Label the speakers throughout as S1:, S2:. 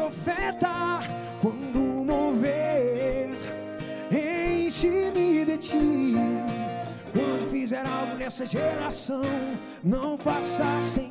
S1: profeta quando mover. Enche-me de ti. Quando fizer algo nessa geração, não faça sem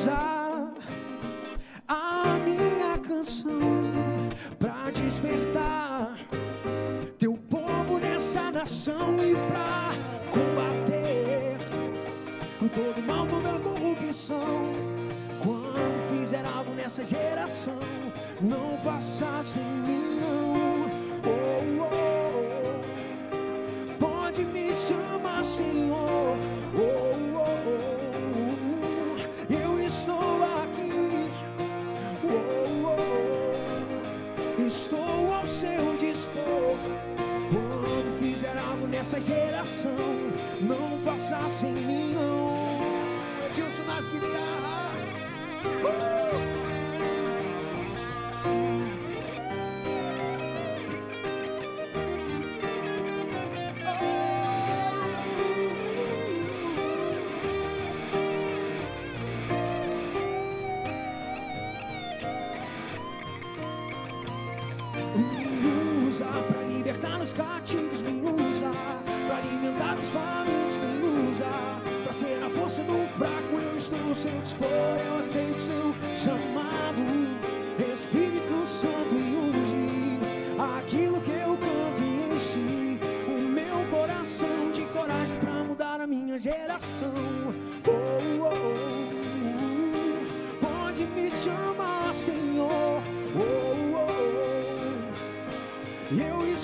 S1: usar a minha canção pra despertar teu povo nessa nação e pra combater todo mal, toda corrupção. Quando fizer algo nessa geração, não faça sem mim, não. Oh, oh, oh. Pode me chamar, Senhor. Geração, não faça sem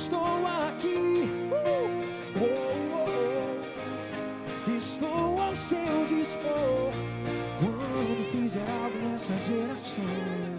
S1: estou aqui. Uh, oh, oh, oh. Estou ao seu dispor. Quando fizer algo nessa geração.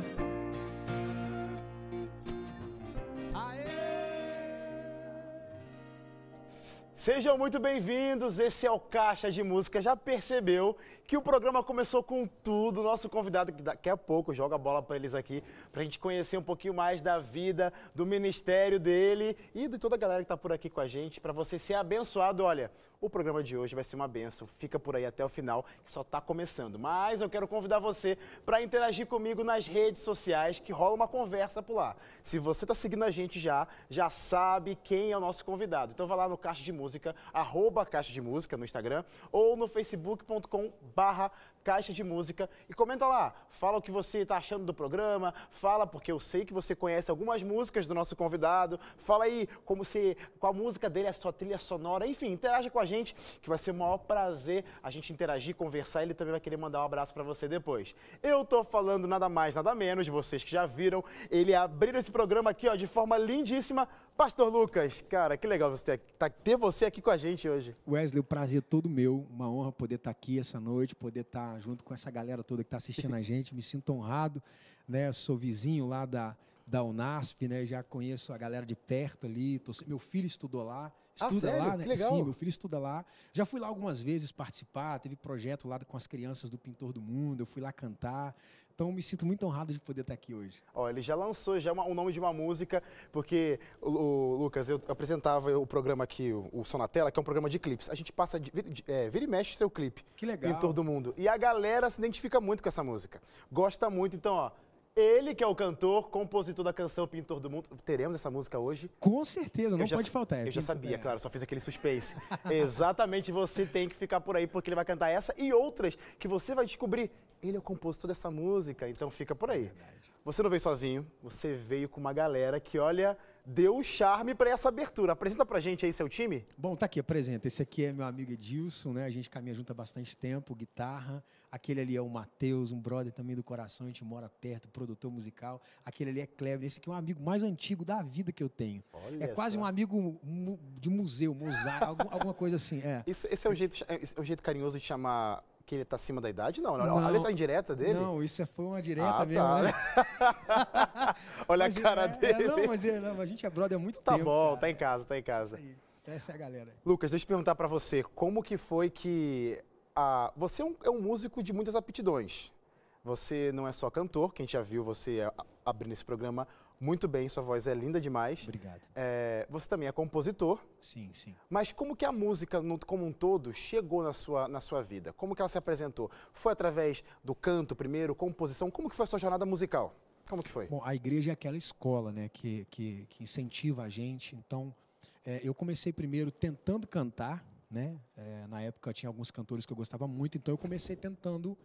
S2: Sejam muito bem-vindos, esse é o Caixa de Música. Já percebeu que o programa começou com tudo? Nosso convidado, que daqui a pouco joga a bola para eles aqui, para a gente conhecer um pouquinho mais da vida, do ministério dele e de toda a galera que está por aqui com a gente, para você ser abençoado. Olha, o programa de hoje vai ser uma benção, fica por aí até o final, que só está começando. Mas eu quero convidar você para interagir comigo nas redes sociais, que rola uma conversa por lá. Se você está seguindo a gente já, já sabe quem é o nosso convidado. Então vai lá no Caixa de Música, arroba Caixa de Música no Instagram, ou no facebook.com barra Caixa de Música e comenta lá, fala o que você está achando do programa, fala porque eu sei que você conhece algumas músicas do nosso convidado, fala aí como se qual música dele é a sua trilha sonora, enfim, interage com a gente, que vai ser o maior prazer a gente interagir, conversar, ele também vai querer mandar um abraço para você depois. Eu tô falando nada mais, nada menos, vocês que já viram, ele abrir esse programa aqui, ó, de forma lindíssima, Pastor Lucas, cara, que legal você tá, ter você aqui com a gente hoje.
S1: Wesley, o prazer é todo meu, uma honra poder estar aqui essa noite, poder estar junto com essa galera toda que está assistindo a gente, me sinto honrado, né? Sou vizinho lá da, da Unasp, né? Já conheço a galera de perto ali, tô, meu filho estudou lá, estuda
S2: ah,
S1: lá, né?
S2: Que legal.
S1: Sim, meu filho estuda lá. Já fui lá algumas vezes participar, teve projeto lá com as crianças do Pintor do Mundo, eu fui lá cantar. Então me sinto muito honrado de poder estar aqui hoje.
S2: Ó, ele já lançou já uma, o nome de uma música, porque o, o Lucas, eu apresentava o programa aqui, o, o Sonatela, que é um programa de clipes. A gente passa de, de, é, vira e mexe seu clipe.
S1: Que legal.
S2: Pintor do Mundo. E a galera se identifica muito com essa música. Gosta muito, então, ó. Ele que é o cantor, compositor da canção Pintor do Mundo. Teremos essa música hoje?
S1: Com certeza, não
S2: já,
S1: pode faltar.
S2: eu já sabia, é. claro, só fiz aquele suspense. Exatamente, você tem que ficar por aí, porque ele vai cantar essa e outras que você vai descobrir. Ele é o compositor dessa música, então fica por aí.
S1: É
S2: você não veio sozinho, você veio com uma galera que, olha, deu o charme para essa abertura. Apresenta pra gente aí seu time.
S1: Bom, tá aqui, apresenta. Esse aqui é meu amigo Edilson, né? A gente caminha junto há bastante tempo, guitarra. Aquele ali é o Matheus, um brother também do coração, a gente mora perto, produtor musical. Aquele ali é Cleber. Esse aqui é um amigo mais antigo da vida que eu tenho.
S2: Olha
S1: é quase um amigo mu- de museu, mosaico, algum- alguma coisa assim. É.
S2: Esse, esse é, o jeito, esse é o jeito carinhoso de chamar que ele tá acima da idade? Não, não. Olha essa indireta dele.
S1: Não, isso é- foi uma direta
S2: Ah,
S1: mesmo.
S2: tá.
S1: né?
S2: olha
S1: Mas
S2: a cara
S1: é-
S2: dele.
S1: é, não, mas é, não, a gente é brother há muito
S2: Tá
S1: tempo.
S2: bom,
S1: cara.
S2: tá em casa, tá em casa.
S1: Isso aí. Então essa é a galera.
S2: Lucas, deixa eu perguntar pra você, como que foi que a, você é um, é um músico de muitas aptidões. Você não é só cantor, que a gente já viu você abrindo esse programa muito bem, sua voz é linda demais.
S1: Obrigado.
S2: É, você também é compositor,
S1: Sim, sim.
S2: mas como que a música no- como um todo chegou na sua, na sua vida? Como que ela se apresentou? Foi através do canto primeiro, composição? Como que foi a sua jornada musical? Como que foi?
S1: Bom, a igreja é aquela escola, né, que, que, que incentiva a gente. Então, é, eu comecei primeiro tentando cantar, né? É, na época tinha alguns cantores que eu gostava muito, então eu comecei tentando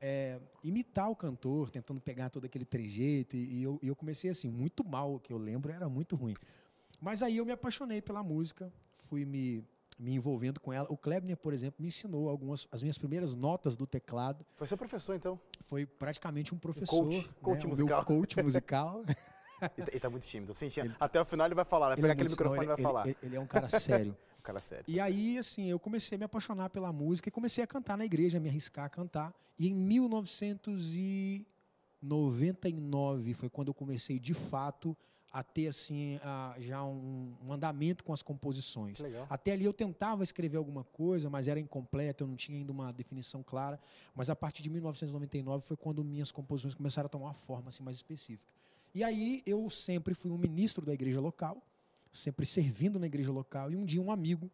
S1: é, imitar o cantor, tentando pegar todo aquele trejeito. E, e eu, eu comecei assim, muito mal, o que eu lembro era muito ruim. Mas aí eu me apaixonei pela música, fui me, me envolvendo com ela. O Klebner, por exemplo, me ensinou algumas as minhas primeiras notas do teclado.
S2: Foi seu professor, então.
S1: Foi praticamente um professor,
S2: coach,
S1: né,
S2: coach musical.
S1: coach musical.
S2: Ele tá, ele tá muito tímido. eu senti. Até o final ele vai falar, vai
S1: Ele
S2: pegar
S1: é
S2: aquele microfone e vai
S1: ele-
S2: falar.
S1: Ele, ele é um cara sério.
S2: Cara sério.
S1: E aí, assim, eu comecei a me apaixonar pela música e comecei a cantar na igreja, a me arriscar a cantar. E em 1999 foi quando eu comecei, de fato, a ter, assim, a- já um, um andamento com as composições.
S2: Legal.
S1: Até ali eu tentava escrever alguma coisa, mas era incompleto, eu não tinha ainda uma definição clara. Mas a partir de 1999 foi quando minhas composições começaram a tomar uma forma assim, mais específica. E aí eu sempre fui um ministro da igreja local, sempre servindo na igreja local. E um dia um amigo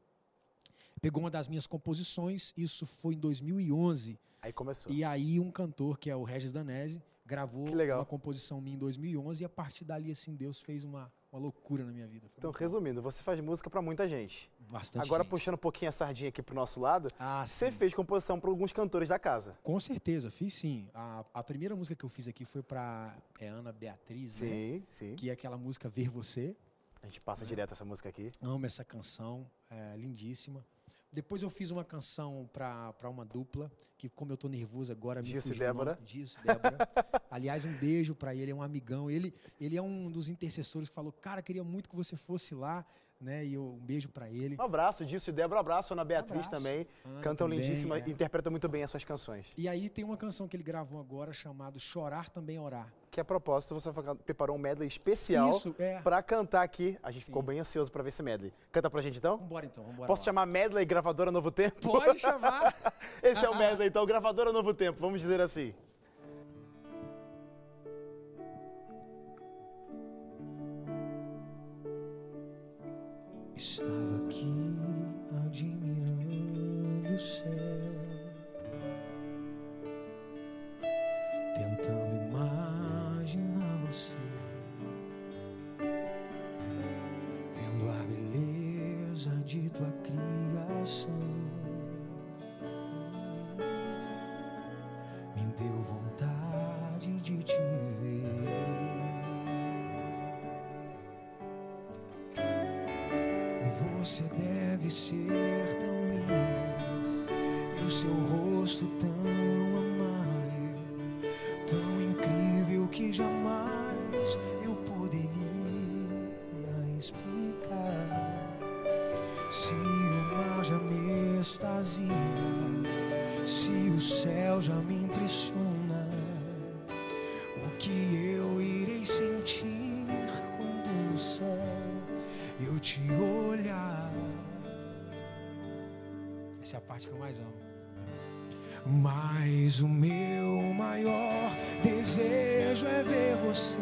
S1: pegou uma das minhas composições, isso foi em 2011.
S2: Aí começou.
S1: E aí um cantor, que é o Regis Danese, gravou uma composição minha em 2011 e a partir dali, assim, Deus fez uma, uma loucura na minha vida. Foi
S2: Então, resumindo, você faz música pra muita gente.
S1: Bastante
S2: Agora,
S1: gente.
S2: puxando um pouquinho a sardinha aqui pro nosso lado,
S1: Ah,
S2: você fez composição para alguns cantores da casa.
S1: Com certeza, fiz sim. A, a primeira música que eu fiz aqui foi pra é Ana Beatriz, né?
S2: Sim, sim.
S1: que é aquela música Ver Você.
S2: A gente passa direto essa música aqui.
S1: Amo essa canção, é lindíssima. Depois eu fiz uma canção pra pra uma dupla, que como eu tô nervoso agora, me
S2: Gilson e. Débora.
S1: Gilson e Débora. Aliás, um beijo pra ele, é um amigão. Ele, ele é um dos intercessores que falou, cara, queria muito que você fosse lá, né? E um beijo pra ele.
S2: Um abraço, Disso e Débora, um abraço. Ana Beatriz
S1: abraço.
S2: também.
S1: Ana
S2: Cantam
S1: também,
S2: lindíssima
S1: é.
S2: interpretam muito bem as suas canções.
S1: E aí tem uma canção que ele gravou agora chamada Chorar Também Orar.
S2: Que a propósito, você preparou um medley especial
S1: é.
S2: pra cantar aqui. A gente ficou bem ansioso pra ver esse medley. Canta pra gente então?
S1: Vambora então, vambora
S2: Posso
S1: lá.
S2: chamar medley Gravadora Novo Tempo?
S1: Pode chamar.
S2: Esse é o medley, então, Gravadora Novo Tempo, vamos dizer assim.
S3: Estava aqui te olhar.
S1: Essa é a parte que eu mais amo.
S3: Mas o meu maior desejo é ver você.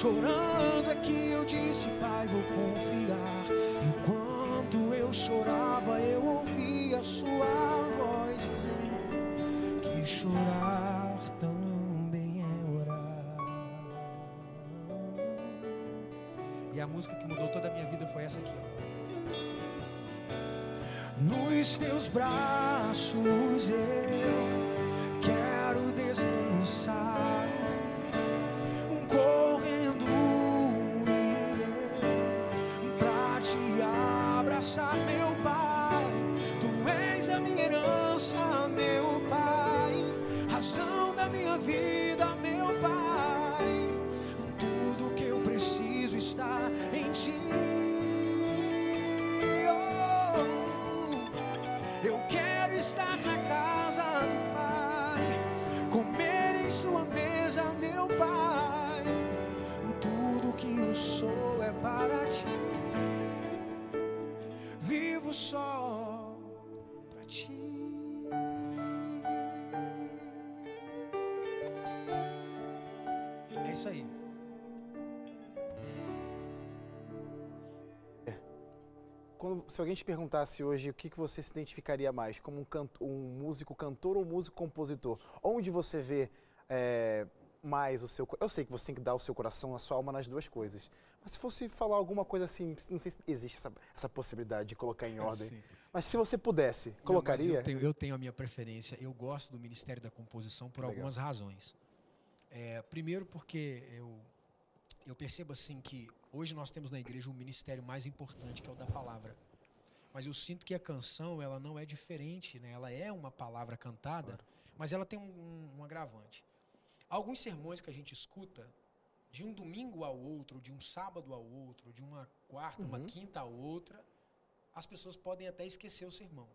S3: Chorando é que eu disse, Pai, vou confiar. Enquanto eu chorava, eu ouvia sua voz dizendo que chorar também é orar.
S1: E a música que mudou toda a minha vida foi essa aqui.
S3: Nos teus braços eu quero descansar. Minha vida,
S1: isso aí.
S2: Quando, se alguém te perguntasse hoje o que, que você se identificaria mais, como um, canto, um músico cantor ou um músico compositor, onde você vê é, mais o seu... Eu sei que você tem que dar o seu coração, a sua alma nas duas coisas. Mas se fosse falar alguma coisa assim, não sei se existe essa, essa possibilidade de colocar em ordem.
S1: Sim.
S2: Mas se você pudesse,
S1: Não,
S2: colocaria?
S1: eu, tenho, eu tenho a minha preferência. Eu gosto do Ministério da Composição por
S2: Legal.
S1: algumas razões. É, primeiro, porque eu, eu percebo assim que hoje nós temos na igreja um ministério mais importante que é o da palavra. Mas eu sinto que a canção ela não é diferente, né? Ela é uma palavra cantada, mas ela tem um, um, um agravante. Alguns sermões que a gente escuta de um domingo ao outro, de um sábado ao outro, de uma quarta, uma quinta a outra, as pessoas podem até esquecer o sermão.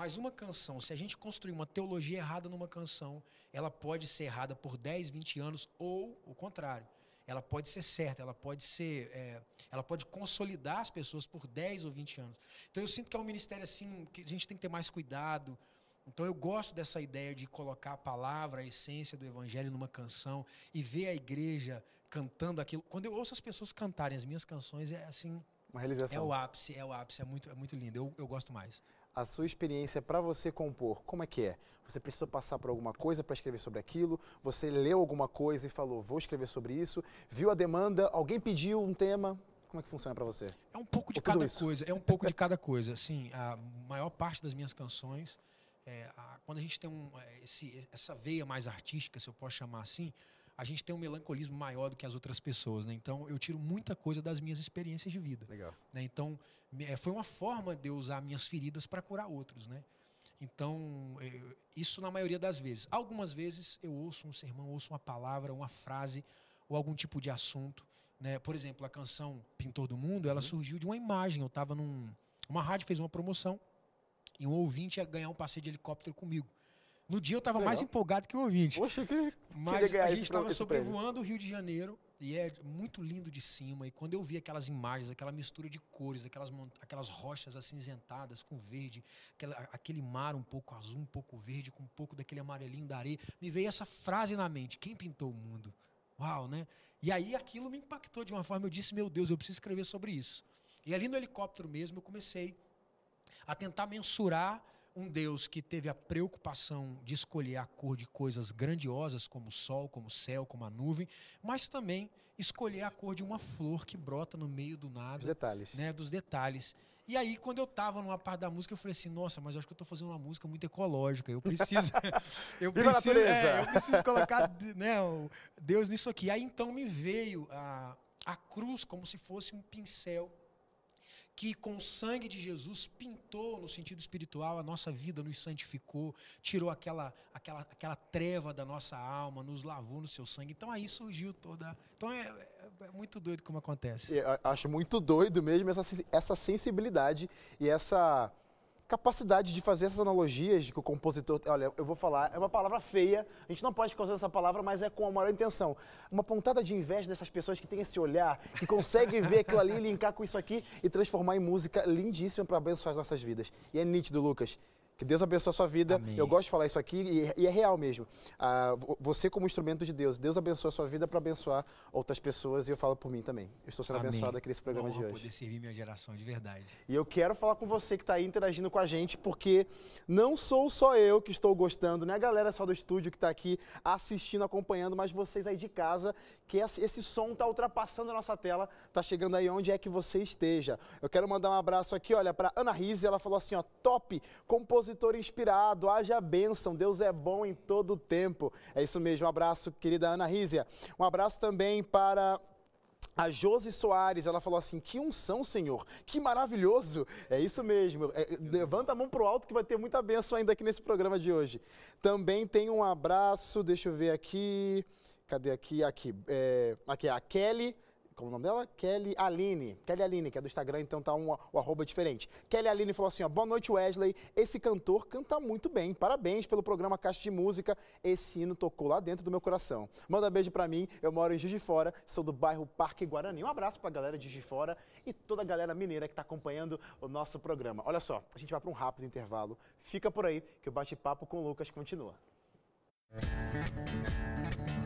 S1: Mas uma canção, se a gente construir uma teologia errada numa canção, ela pode ser errada por 10, 20 anos, ou o contrário. Ela pode ser certa, ela pode ser. é, ela pode consolidar as pessoas por 10 ou 20 anos. Então eu sinto que é um ministério assim que a gente tem que ter mais cuidado. Então eu gosto dessa ideia de colocar a palavra, a essência do evangelho numa canção e ver a igreja cantando aquilo. Quando eu ouço as pessoas cantarem as minhas canções, é assim,
S2: Uma
S1: é
S2: realização.
S1: o ápice, é o ápice, é muito, é muito lindo. Eu, eu gosto mais.
S2: A sua experiência para você compor, como é que é? Você precisou passar por alguma coisa para escrever sobre aquilo? Você leu alguma coisa e falou, vou escrever sobre isso? Viu a demanda? Alguém pediu um tema? Como é que funciona para você?
S1: É um pouco de
S2: Ou
S1: cada coisa. É um pouco de cada coisa. Assim, a maior parte das minhas canções, é, a- quando a gente tem um, é, esse- essa veia mais artística, se eu posso chamar assim, a gente tem um melancolismo maior do que as outras pessoas. Né? Então, eu tiro muita coisa das minhas experiências de vida.
S2: Legal.
S1: né? Então, eh, foi uma forma de eu usar minhas feridas para curar outros, né? Então, eh, isso na maioria das vezes. Algumas vezes eu ouço um sermão, ouço uma palavra, uma frase ou algum tipo de assunto, né? Por exemplo, a canção Pintor do Mundo, ela surgiu de uma imagem. Eu estava num uma rádio fez uma promoção e um ouvinte ia ganhar um passeio de helicóptero comigo. No dia eu estava mais empolgado que o ouvinte.
S2: Poxa, que
S1: Mas a gente estava sobrevoando o Rio de Janeiro e é muito lindo de cima. E quando eu vi aquelas imagens, aquela mistura de cores, aquelas, aquelas rochas acinzentadas com verde, aquela- aquele mar um pouco azul, um pouco verde, com um pouco daquele amarelinho da areia, me veio essa frase na mente: quem pintou o mundo? Uau, né? E aí aquilo me impactou de uma forma. Eu disse: meu Deus, eu preciso escrever sobre isso. E ali no helicóptero mesmo eu comecei a tentar mensurar um Deus que teve a preocupação de escolher a cor de coisas grandiosas, como o sol, como o céu, como a nuvem, mas também escolher a cor de uma flor que brota no meio do nada,
S2: detalhes.
S1: né, dos detalhes. E aí, quando eu estava numa parte da música, eu falei assim, nossa, mas eu acho que eu estou fazendo uma música muito ecológica. Eu preciso. eu, preciso é, eu preciso colocar né, Deus nisso aqui. Aí então me veio a, a cruz como se fosse um pincel que com o sangue de Jesus pintou no sentido espiritual a nossa vida, nos santificou, tirou aquela, aquela, aquela treva da nossa alma, nos lavou no seu sangue. Então aí surgiu toda. Então é, é- é muito doido como acontece.
S2: Eu acho muito doido mesmo essa, essa sensibilidade e essa capacidade de fazer essas analogias de que o compositor. Olha, eu vou falar, é uma palavra feia, a gente não pode usando essa palavra, mas é com a maior intenção. Uma pontada de inveja dessas pessoas que têm esse olhar, que conseguem ver aquilo ali, linkar com isso aqui e transformar em música lindíssima para abençoar as nossas vidas. E é nítido, Lucas. Que Deus abençoe a sua vida.
S1: Amém.
S2: Eu gosto de falar isso aqui e, e é real mesmo. Ah, vo- você como instrumento de Deus, Deus abençoa a sua vida para abençoar outras pessoas e eu falo por mim também. Eu estou sendo
S1: Amém.
S2: abençoado aqui nesse programa
S1: Uma
S2: de hoje.
S1: poder servir minha geração de verdade.
S2: E eu quero falar com você que está aí interagindo com a gente, porque não sou só eu que estou gostando, não é a galera só do estúdio que está aqui assistindo, acompanhando, mas vocês aí de casa, que esse, som está ultrapassando a nossa tela, está chegando aí onde é que você esteja. Eu quero mandar um abraço aqui, olha, para Ana Rise, ela falou assim, ó, top, compositor inspirado, haja bênção, Deus é bom em todo o tempo. É isso mesmo, um abraço, querida Ana Rízia. Um abraço também para a Josi Soares, ela falou assim: que unção, Senhor, que maravilhoso. É isso mesmo. É, levanta a mão pro alto que vai ter muita bênção ainda aqui nesse programa de hoje. Também tem um abraço, deixa eu ver aqui. Cadê aqui? Aqui. É, aqui, a Kelly. Como o nome dela? Kelly Aline. Kelly Aline, que é do Instagram, então tá um, o arroba diferente. Kelly Aline falou assim: ó, boa noite, Wesley. Esse cantor canta muito bem. Parabéns pelo programa Caixa de Música. Esse hino tocou lá dentro do meu coração. Manda beijo pra mim. Eu moro em Juiz de Fora, sou do bairro Parque Guarani. Um abraço pra galera de Juiz de Fora e toda a galera mineira que tá acompanhando o nosso programa. Olha só, a gente vai para um rápido intervalo. Fica por aí que o bate-papo com o Lucas continua.
S1: Aonde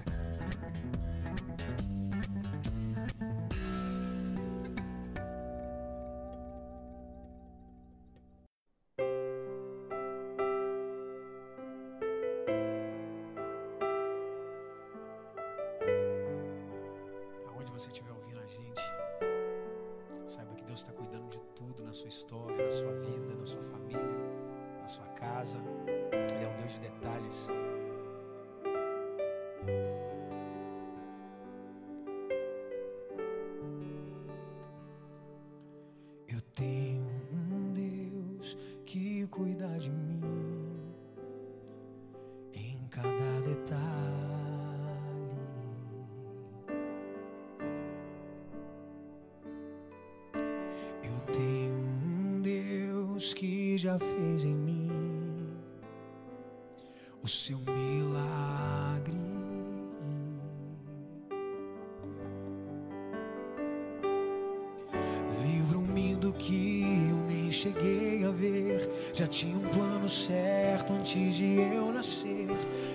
S1: já fez em mim o seu milagre. Livro-me do que eu nem cheguei a ver. Já tinha um plano certo antes de eu nascer.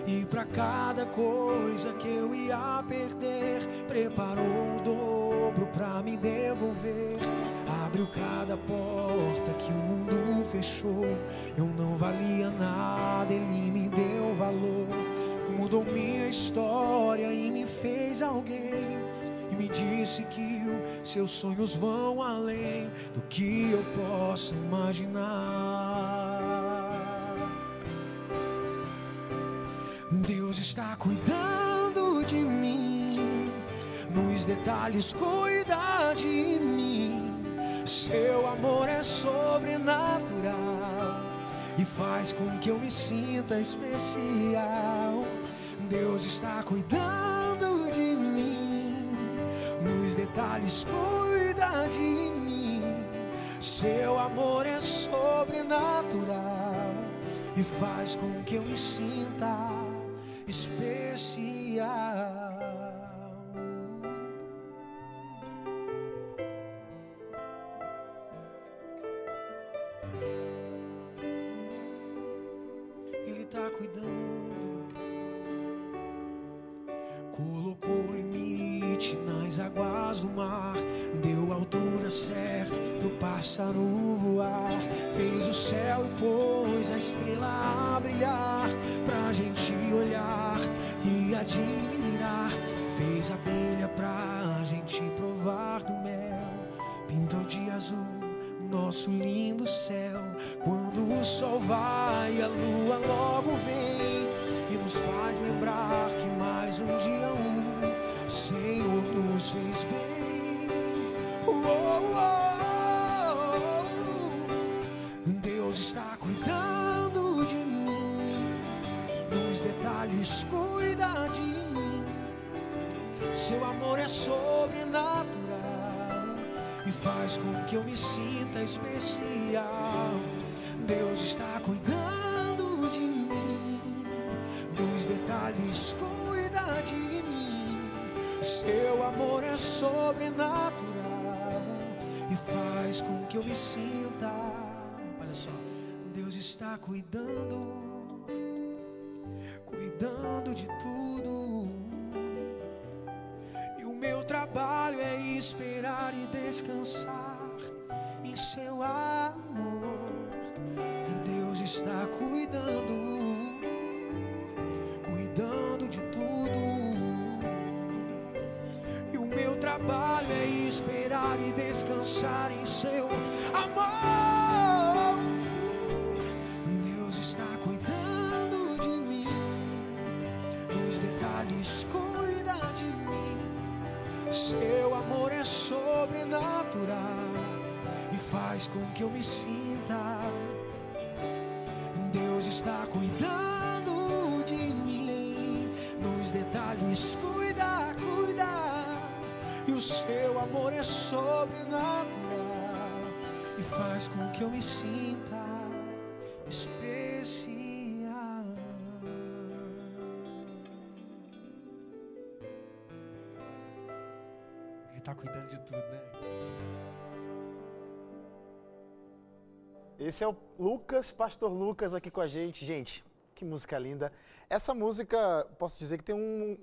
S1: E pra cada coisa que eu ia perder, preparou o dobro pra me devolver. Abriu cada porta que o mundo fechou. Eu não valia nada, ele me deu valor. Mudou minha história e me fez alguém. E me disse que os seus sonhos vão além do que eu posso imaginar. Deus está cuidando de mim, nos detalhes cuida de mim. Seu amor é sobrenatural e faz com que eu me sinta especial. Deus está cuidando de mim, nos detalhes cuida de mim. Seu amor é sobrenatural e faz com que eu me sinta especial. Certa pro pássaro voar. Fez o céu e pôs a estrela a brilhar. Pra gente olhar e admirar. Fez a abelha pra gente provar do mel. Pintou de azul nosso lindo céu. Quando o sol vai, a lua logo vem e nos faz lembrar que mais um dia um Senhor nos fez bem. Deus está cuidando de mim, nos detalhes cuida de mim. Seu amor é sobrenatural e faz com que eu me sinta especial.
S3: Deus está cuidando de mim. Nos detalhes, cuida de mim. Seu amor é sobrenatural com que eu me sinta. Olha só, Deus está cuidando, cuidando de tudo. E o meu trabalho é esperar e descansar em seu amor. E Deus está cuidando, trabalho é esperar e descansar em seu amor. Deus está cuidando de mim, nos detalhes cuida de mim. Seu amor é sobrenatural e faz com que eu me sinta. Deus está cuidando amor é sobrenatural e faz com que eu me sinta especial. Ele está cuidando de tudo, né?
S2: Esse é o Lucas, Pastor Lucas aqui com a gente. Gente, que música linda. Essa música, posso dizer que tem um,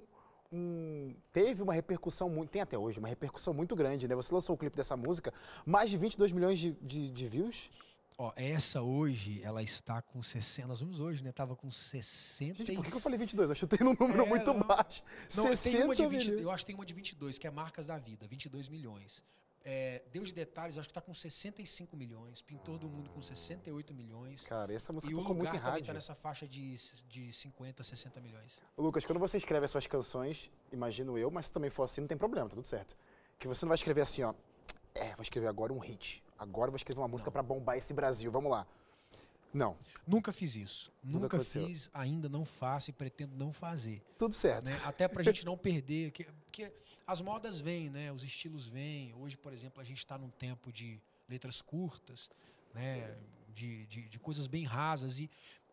S2: um- teve uma repercussão muito, tem até hoje, uma repercussão muito grande, né? Você lançou o clipe dessa música, mais de 22 milhões de, de, de views.
S1: Ó, essa hoje, ela está com 60. Nós vimos hoje, né? Tava com 60.
S2: Gente, por que que eu falei 22? Eu chutei num número
S1: É,
S2: muito
S1: não.
S2: baixo.
S1: Não, tem
S2: 60
S1: uma de 20,
S2: milhões.
S1: eu acho que tem uma de 22, que é Marcas da Vida, 22 milhões. É, Deus de Detalhes, acho que está com 65 milhões. Pintor do Mundo com 68 milhões.
S2: Cara, essa música
S1: e
S2: tocou muito em
S1: também
S2: rádio.
S1: está nessa faixa de, de 50, 60 milhões.
S2: Lucas, quando você escreve as suas canções, imagino eu, mas se também for assim, não tem problema, tá tudo certo. Que você não vai escrever assim, ó. É, vou escrever agora um hit. Agora vou escrever uma música pra bombar esse Brasil. Vamos lá. Não,
S1: Nunca fiz isso.
S2: Nunca
S1: Nunca,
S2: aconteceu.
S1: fiz, ainda não faço e pretendo não fazer.
S2: tudo certo.
S1: né? Até para a gente não perder, que- porque as modas vêm, né? Os estilos vêm. Hoje, por exemplo, a gente está num tempo de letras curtas, né? De, de, de coisas bem rasas e,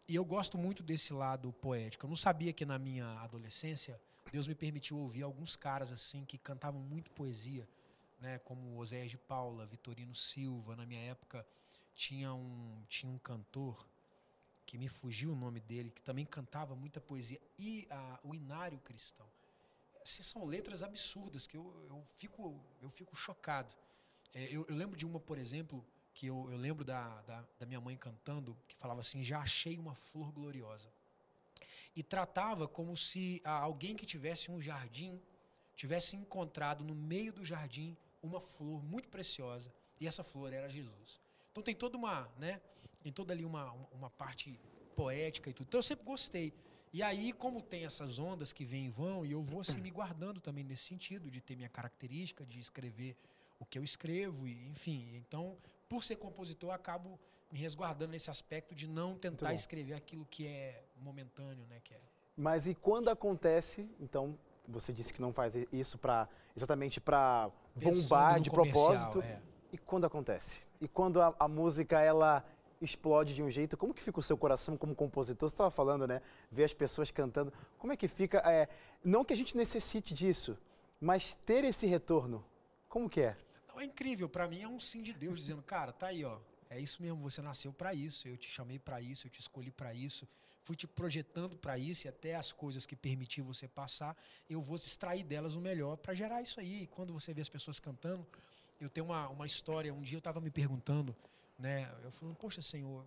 S1: e eu gosto muito desse lado poético. Eu não sabia que na minha adolescência Deus me permitiu ouvir alguns caras assim que cantavam muito poesia, né? Como Oséias de Paula, Vitorino Silva. Na minha época tinha um tinha um cantor que me fugiu o nome dele, que também cantava muita poesia, e a- o Inário Cristão. Assim, são letras absurdas que eu, eu, fico, eu fico chocado. É, eu, eu lembro de uma, por exemplo, que eu, eu lembro da, da, da minha mãe cantando, que falava assim: Já achei uma flor gloriosa. E tratava como se ah, alguém que tivesse um jardim tivesse encontrado no meio do jardim uma flor muito preciosa, e essa flor era Jesus. Então tem toda uma, né? Tem toda ali uma, uma parte poética e tudo. Então eu sempre gostei. E aí, como tem essas ondas que vêm e vão, e eu vou assim me guardando também nesse sentido, de ter minha característica, de escrever o que eu escrevo, e, enfim. Então, por ser compositor, eu acabo me resguardando nesse aspecto de não tentar escrever aquilo que é momentâneo, né? Que é
S2: Mas e quando acontece, então, você disse que não faz isso pra, exatamente para bombar de propósito.
S1: é.
S2: E quando acontece? E quando a, a música, ela explode de um jeito, como que fica o seu coração como compositor? Você estava falando, né? Ver as pessoas cantando. Como é que fica? É, não que a gente necessite disso, mas ter esse retorno. Como que é?
S1: Não, é incrível, pra mim é um sim de Deus dizendo, cara, tá aí, ó. É isso mesmo, você nasceu pra isso, eu te chamei pra isso, eu te escolhi pra isso, fui te projetando pra isso e até as coisas que permiti você passar, eu vou extrair delas o melhor pra gerar isso aí. E quando você vê as pessoas cantando, eu tenho uma, uma história, um dia eu tava me perguntando, né, eu falando, poxa, Senhor,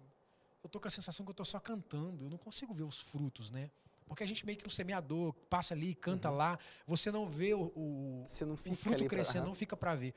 S1: eu tô com a sensação que eu tô só cantando, eu não consigo ver os frutos, né? Porque a gente meio que um semeador passa ali, canta lá, você não vê o, o,
S2: não
S1: o fruto
S2: pra-
S1: crescendo,
S2: aham.
S1: não fica para ver.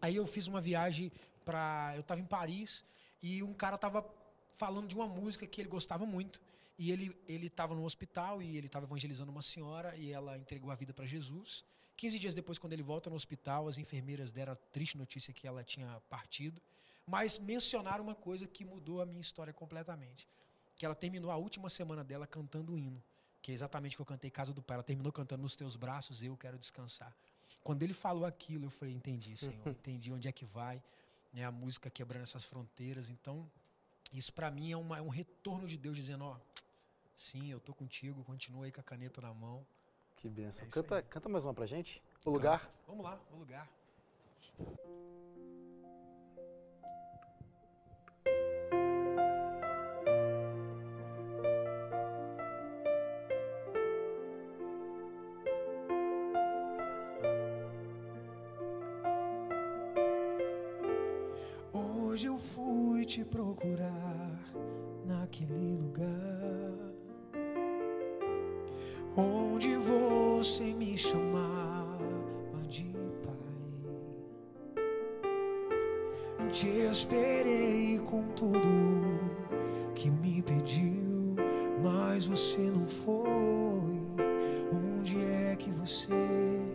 S1: Aí eu fiz uma viagem para, eu estava em Paris e um cara tava falando de uma música que ele gostava muito e ele ele estava no hospital e ele estava evangelizando uma senhora e ela entregou a vida para Jesus. 15 dias depois, quando ele volta no hospital, as enfermeiras deram a triste notícia que ela tinha partido, mas mencionaram uma coisa que mudou a minha história completamente. Que ela terminou a última semana dela cantando o hino, que é exatamente o que eu cantei Casa do Pai. Ela terminou cantando Nos Teus Braços, Eu Quero Descansar. Quando ele falou aquilo, eu falei, entendi, Senhor, entendi onde é que vai, né, a música quebrando essas fronteiras. Então,
S4: Isso para mim é, uma, é, um retorno de Deus dizendo, ó, sim, eu tô contigo, continua aí com a caneta na mão.
S2: Que benção. É canta, canta mais uma pra gente. O lugar.
S4: Vamos lá, o lugar.
S1: Hoje eu fui te procurar naquele lugar onde você me chamava de pai. Te esperei com tudo que me pediu, mas você não foi. Onde é que você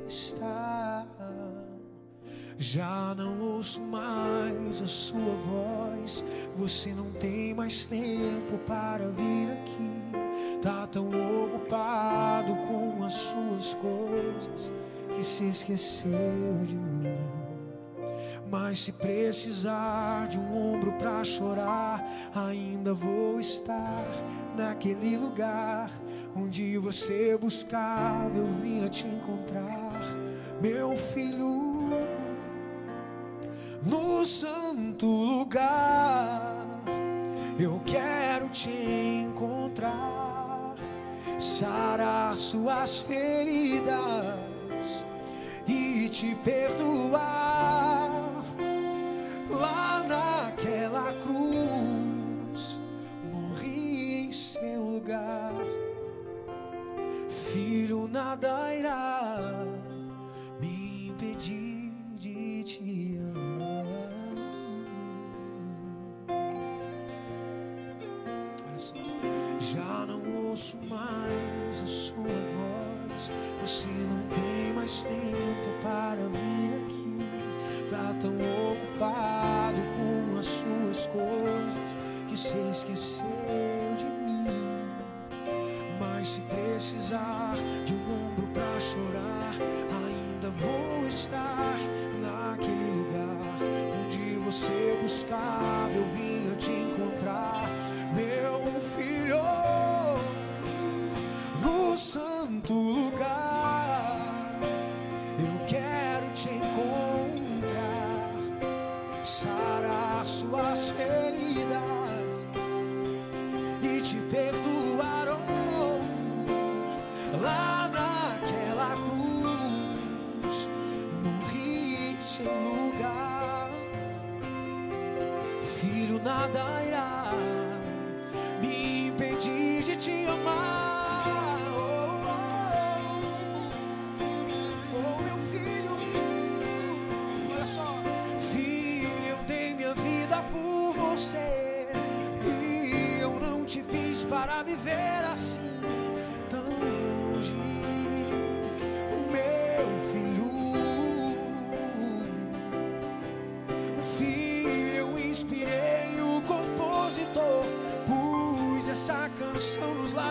S1: está? Já não ouço mais a sua voz. Você não tem mais tempo para vir aqui. Tá tão ocupado com as suas coisas que se esqueceu de mim. Mas se precisar de um ombro para chorar, ainda vou estar naquele lugar onde você buscava. Eu vinha te encontrar, meu filho no santo lugar. Eu quero te encontrar, sarar suas feridas e te perdoar. Lá naquela cruz, morri em seu lugar. Filho, nada irá mais tempo para vir aqui. Tá tão ocupado com as suas coisas que se esqueceu de mim. Mas se precisar de um ombro pra chorar, ainda vou estar naquele lugar onde você buscava. Eu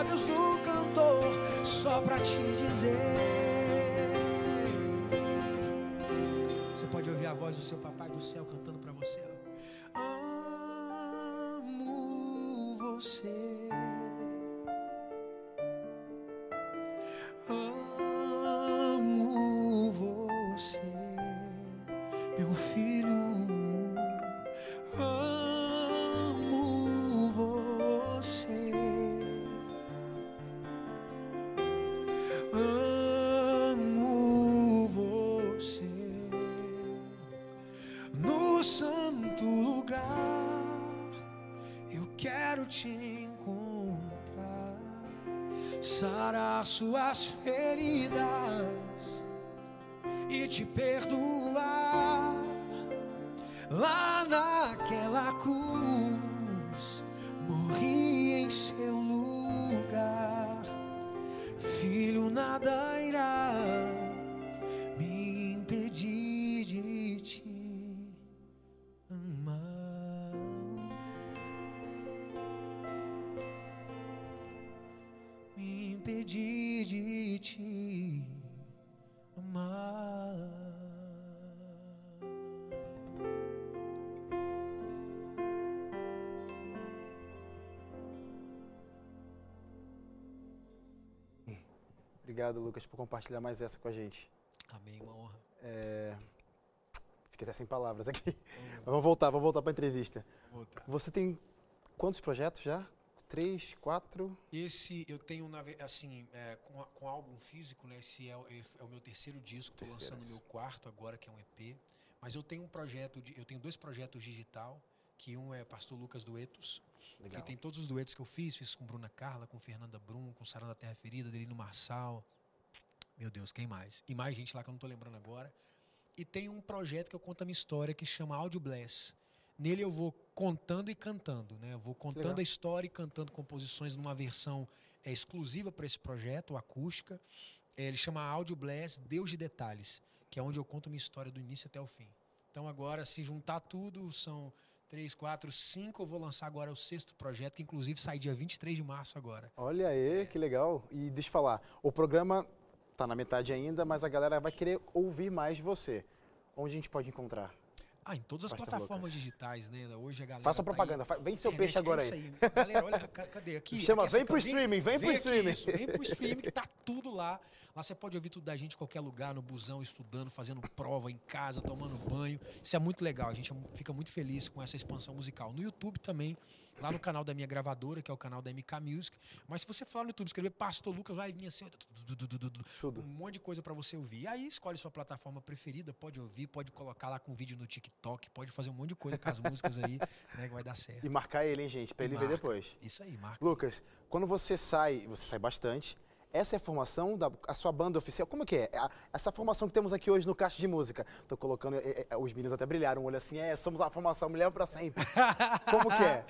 S1: lábios do cantor, só pra te dizer. Você pode ouvir a voz do seu papai do céu cantando pra você. Amo você. Amo você, meu filho. Sarar suas feridas e te perdoar. Lá naquela cruz,
S2: Obrigado, Lucas, por compartilhar mais essa com a gente.
S1: Amém, uma honra.
S2: É... Fiquei até sem palavras aqui. Mas vamos voltar, vamos voltar para a entrevista.
S1: Voltar.
S2: Você tem quantos projetos já? Três, quatro?
S1: Esse eu tenho, assim, é, com, a- com álbum físico, né? Esse é, o- é o meu terceiro disco, estou lançando meu quarto agora, que é um EP. Mas eu tenho um projeto, de, eu tenho dois projetos digital, que um é Pastor Lucas Duetos,
S2: Legal.
S1: que tem todos os duetos que eu fiz, fiz com Bruna Carla, com Fernanda Brum, com Sara da Terra Ferida, Delino Marçal. Meu Deus, quem mais? E mais gente lá que eu não estou lembrando agora. E tem um projeto que eu conto a minha história que chama Audio Bless. Nele eu vou contando e cantando, né? Eu vou contando a história e cantando composições numa versão é, exclusiva para esse projeto, acústica. É, ele chama Audio Bless Deus de Detalhes, que é onde eu conto minha história do início até o fim. Então agora, se juntar tudo, são três, quatro, cinco. Eu vou lançar agora o sexto projeto, que inclusive sai dia 23 de março agora.
S2: Olha aí, que legal. E deixa eu falar, o programa tá na metade ainda, mas a galera vai querer ouvir mais de você. Onde a gente pode encontrar?
S1: Ah, em todas as plataformas
S2: Lucas.
S1: digitais, né? Hoje a galera.
S2: Faça
S1: tá aí-
S2: propaganda, vem seu
S1: Internet,
S2: peixe agora
S1: é isso
S2: aí.
S1: Galera, olha, ca- cadê? Aqui.
S2: Chama,
S1: aqui
S2: vem pro streaming, vem pro
S1: aqui,
S2: streaming.
S1: isso, vem pro streaming que tá tudo lá. Lá você pode ouvir tudo da gente em qualquer lugar, no busão, estudando, fazendo prova em casa, tomando banho. Isso é muito legal. A gente fica muito feliz com essa expansão musical. No YouTube também, lá no canal da minha gravadora, que é o canal da MK Music. Mas se você for no YouTube, escrever Pastor Lucas, vai vir assim,
S2: Tudo.
S1: um monte de coisa para você ouvir. E aí escolhe sua plataforma preferida, pode ouvir, pode colocar lá com vídeo no TikTok, pode fazer um monte de coisa com as músicas aí, né, que vai dar certo.
S2: E marcar ele, hein, gente, pra
S1: E
S2: ele ver
S1: marca.
S2: depois.
S1: Isso aí, Marco.
S2: Lucas, quando você sai, você sai bastante, essa é a formação da a sua banda oficial? Como que é? A- essa formação que temos aqui hoje no Caixa de Música. Tô colocando, é, é, os meninos até brilharam o olho assim, é, somos a formação Mulher para Sempre. Como que é?